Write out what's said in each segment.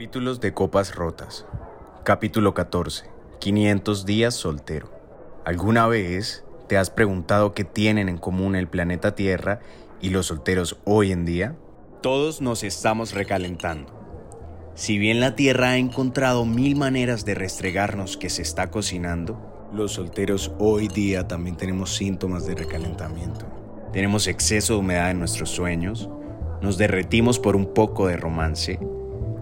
Capítulos de Copas Rotas. Capítulo 14. 500 días soltero. ¿Alguna vez te has preguntado qué tienen en común el planeta Tierra y los solteros hoy en día? Todos nos estamos recalentando. Si bien la Tierra ha encontrado mil maneras de restregarnos que se está cocinando, los solteros hoy día también tenemos síntomas de recalentamiento. Tenemos exceso de humedad en nuestros sueños, nos derretimos por un poco de romance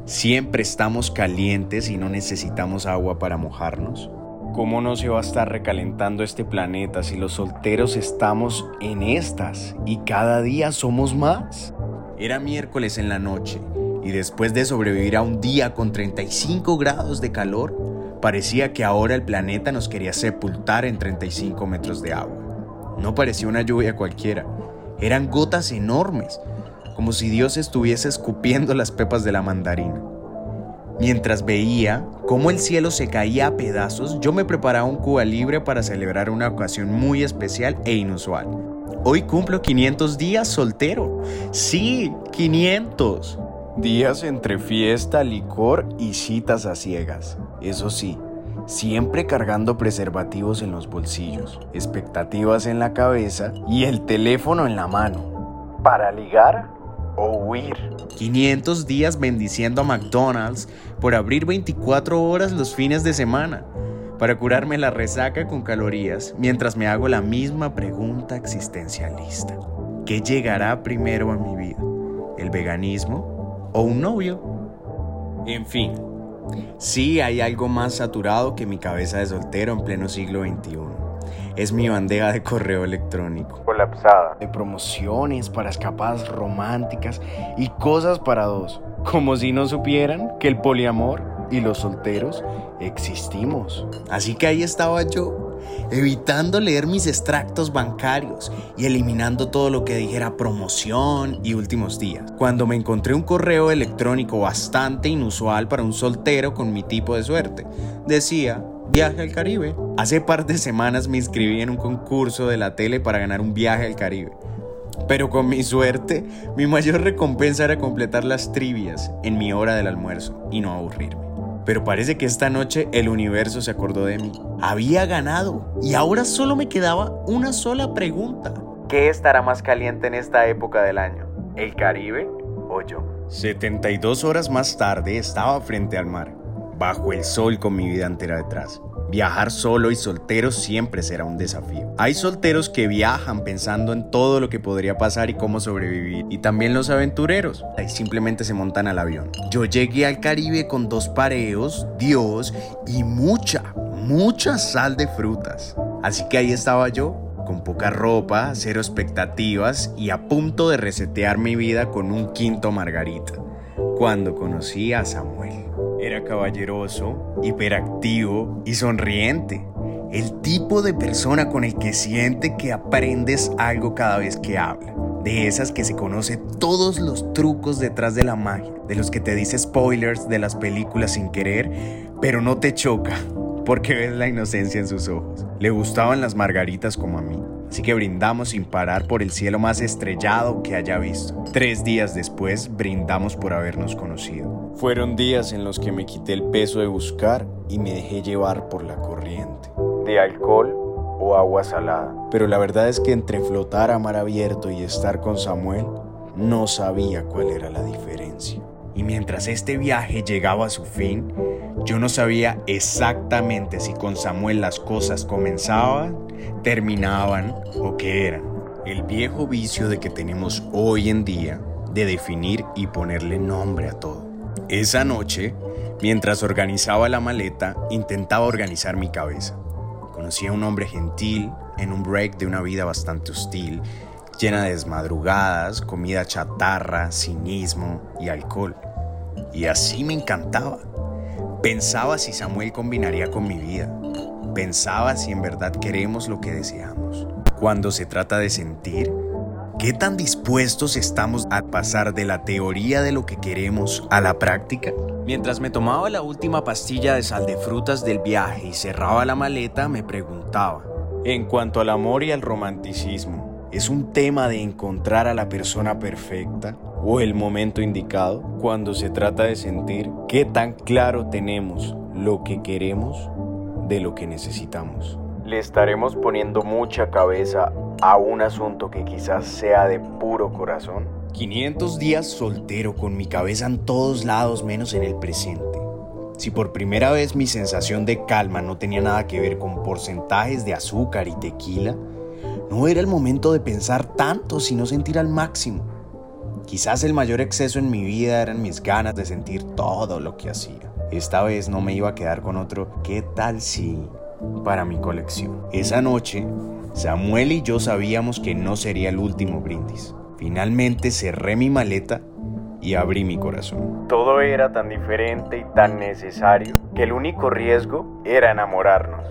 Siempre estamos calientes y no necesitamos agua para mojarnos. ¿Cómo no se va a estar recalentando este planeta si los solteros estamos en estas y cada día somos más? Era miércoles en la noche y después de sobrevivir a un día con 35 grados de calor, parecía que ahora el planeta nos quería sepultar en 35 metros de agua. No parecía una lluvia cualquiera, eran gotas enormes como si Dios estuviese escupiendo las pepas de la mandarina. Mientras veía cómo el cielo se caía a pedazos, yo me preparaba un Cuba Libre para celebrar una ocasión muy especial e inusual. Hoy cumplo 500 días soltero. Sí, 500. Días entre fiesta, licor y citas a ciegas. Eso sí, siempre cargando preservativos en los bolsillos, expectativas en la cabeza y el teléfono en la mano. ¿Para ligar? O huir. 500 días bendiciendo a McDonald's por abrir 24 horas los fines de semana para curarme la resaca con calorías mientras me hago la misma pregunta existencialista. ¿Qué llegará primero a mi vida? ¿El veganismo o un novio? En fin, sí hay algo más saturado que mi cabeza de soltero en pleno siglo XXI es mi bandeja de correo electrónico. Colapsada. De promociones para escapadas románticas y cosas para dos. Como si no supieran que el poliamor y los solteros existimos. Así que ahí estaba yo, evitando leer mis extractos bancarios y eliminando todo lo que dijera promoción y últimos días. Cuando me encontré un correo electrónico bastante inusual para un soltero con mi tipo de suerte. Decía, viaje al Caribe. Hace par de semanas me inscribí en un concurso de la tele para ganar un viaje al Caribe. Pero con mi suerte, mi mayor recompensa era completar las trivias en mi hora del almuerzo y no aburrirme. Pero parece que esta noche el universo se acordó de mí. Había ganado y ahora solo me quedaba una sola pregunta. ¿Qué estará más caliente en esta época del año? ¿El Caribe o yo? 72 horas más tarde estaba frente al mar bajo el sol con mi vida entera detrás. Viajar solo y soltero siempre será un desafío. Hay solteros que viajan pensando en todo lo que podría pasar y cómo sobrevivir. Y también los aventureros. Ahí simplemente se montan al avión. Yo llegué al Caribe con dos pareos, Dios y mucha, mucha sal de frutas. Así que ahí estaba yo, con poca ropa, cero expectativas y a punto de resetear mi vida con un quinto margarita. Cuando conocí a Samuel. Era caballeroso, hiperactivo y sonriente. El tipo de persona con el que siente que aprendes algo cada vez que habla. De esas que se conoce todos los trucos detrás de la magia. De los que te dice spoilers de las películas sin querer, pero no te choca porque ves la inocencia en sus ojos. Le gustaban las margaritas como a mí. Así que brindamos sin parar por el cielo más estrellado que haya visto. Tres días después brindamos por habernos conocido. Fueron días en los que me quité el peso de buscar y me dejé llevar por la corriente. ¿De alcohol o agua salada? Pero la verdad es que entre flotar a mar abierto y estar con Samuel, no sabía cuál era la diferencia. Y mientras este viaje llegaba a su fin, yo no sabía exactamente si con Samuel las cosas comenzaban, terminaban o qué eran. El viejo vicio de que tenemos hoy en día de definir y ponerle nombre a todo. Esa noche, mientras organizaba la maleta, intentaba organizar mi cabeza. Conocí a un hombre gentil en un break de una vida bastante hostil, llena de desmadrugadas, comida chatarra, cinismo y alcohol. Y así me encantaba. Pensaba si Samuel combinaría con mi vida. Pensaba si en verdad queremos lo que deseamos. Cuando se trata de sentir, ¿qué tan dispuestos estamos a pasar de la teoría de lo que queremos a la práctica? Mientras me tomaba la última pastilla de sal de frutas del viaje y cerraba la maleta, me preguntaba, en cuanto al amor y al romanticismo, ¿es un tema de encontrar a la persona perfecta o el momento indicado cuando se trata de sentir qué tan claro tenemos lo que queremos de lo que necesitamos. Le estaremos poniendo mucha cabeza a un asunto que quizás sea de puro corazón. 500 días soltero con mi cabeza en todos lados menos en el presente. Si por primera vez mi sensación de calma no tenía nada que ver con porcentajes de azúcar y tequila, no era el momento de pensar tanto, sino sentir al máximo. Quizás el mayor exceso en mi vida eran mis ganas de sentir todo lo que hacía. Esta vez no me iba a quedar con otro ¿qué tal si? para mi colección. Esa noche, Samuel y yo sabíamos que no sería el último brindis. Finalmente cerré mi maleta y abrí mi corazón. Todo era tan diferente y tan necesario que el único riesgo era enamorarnos.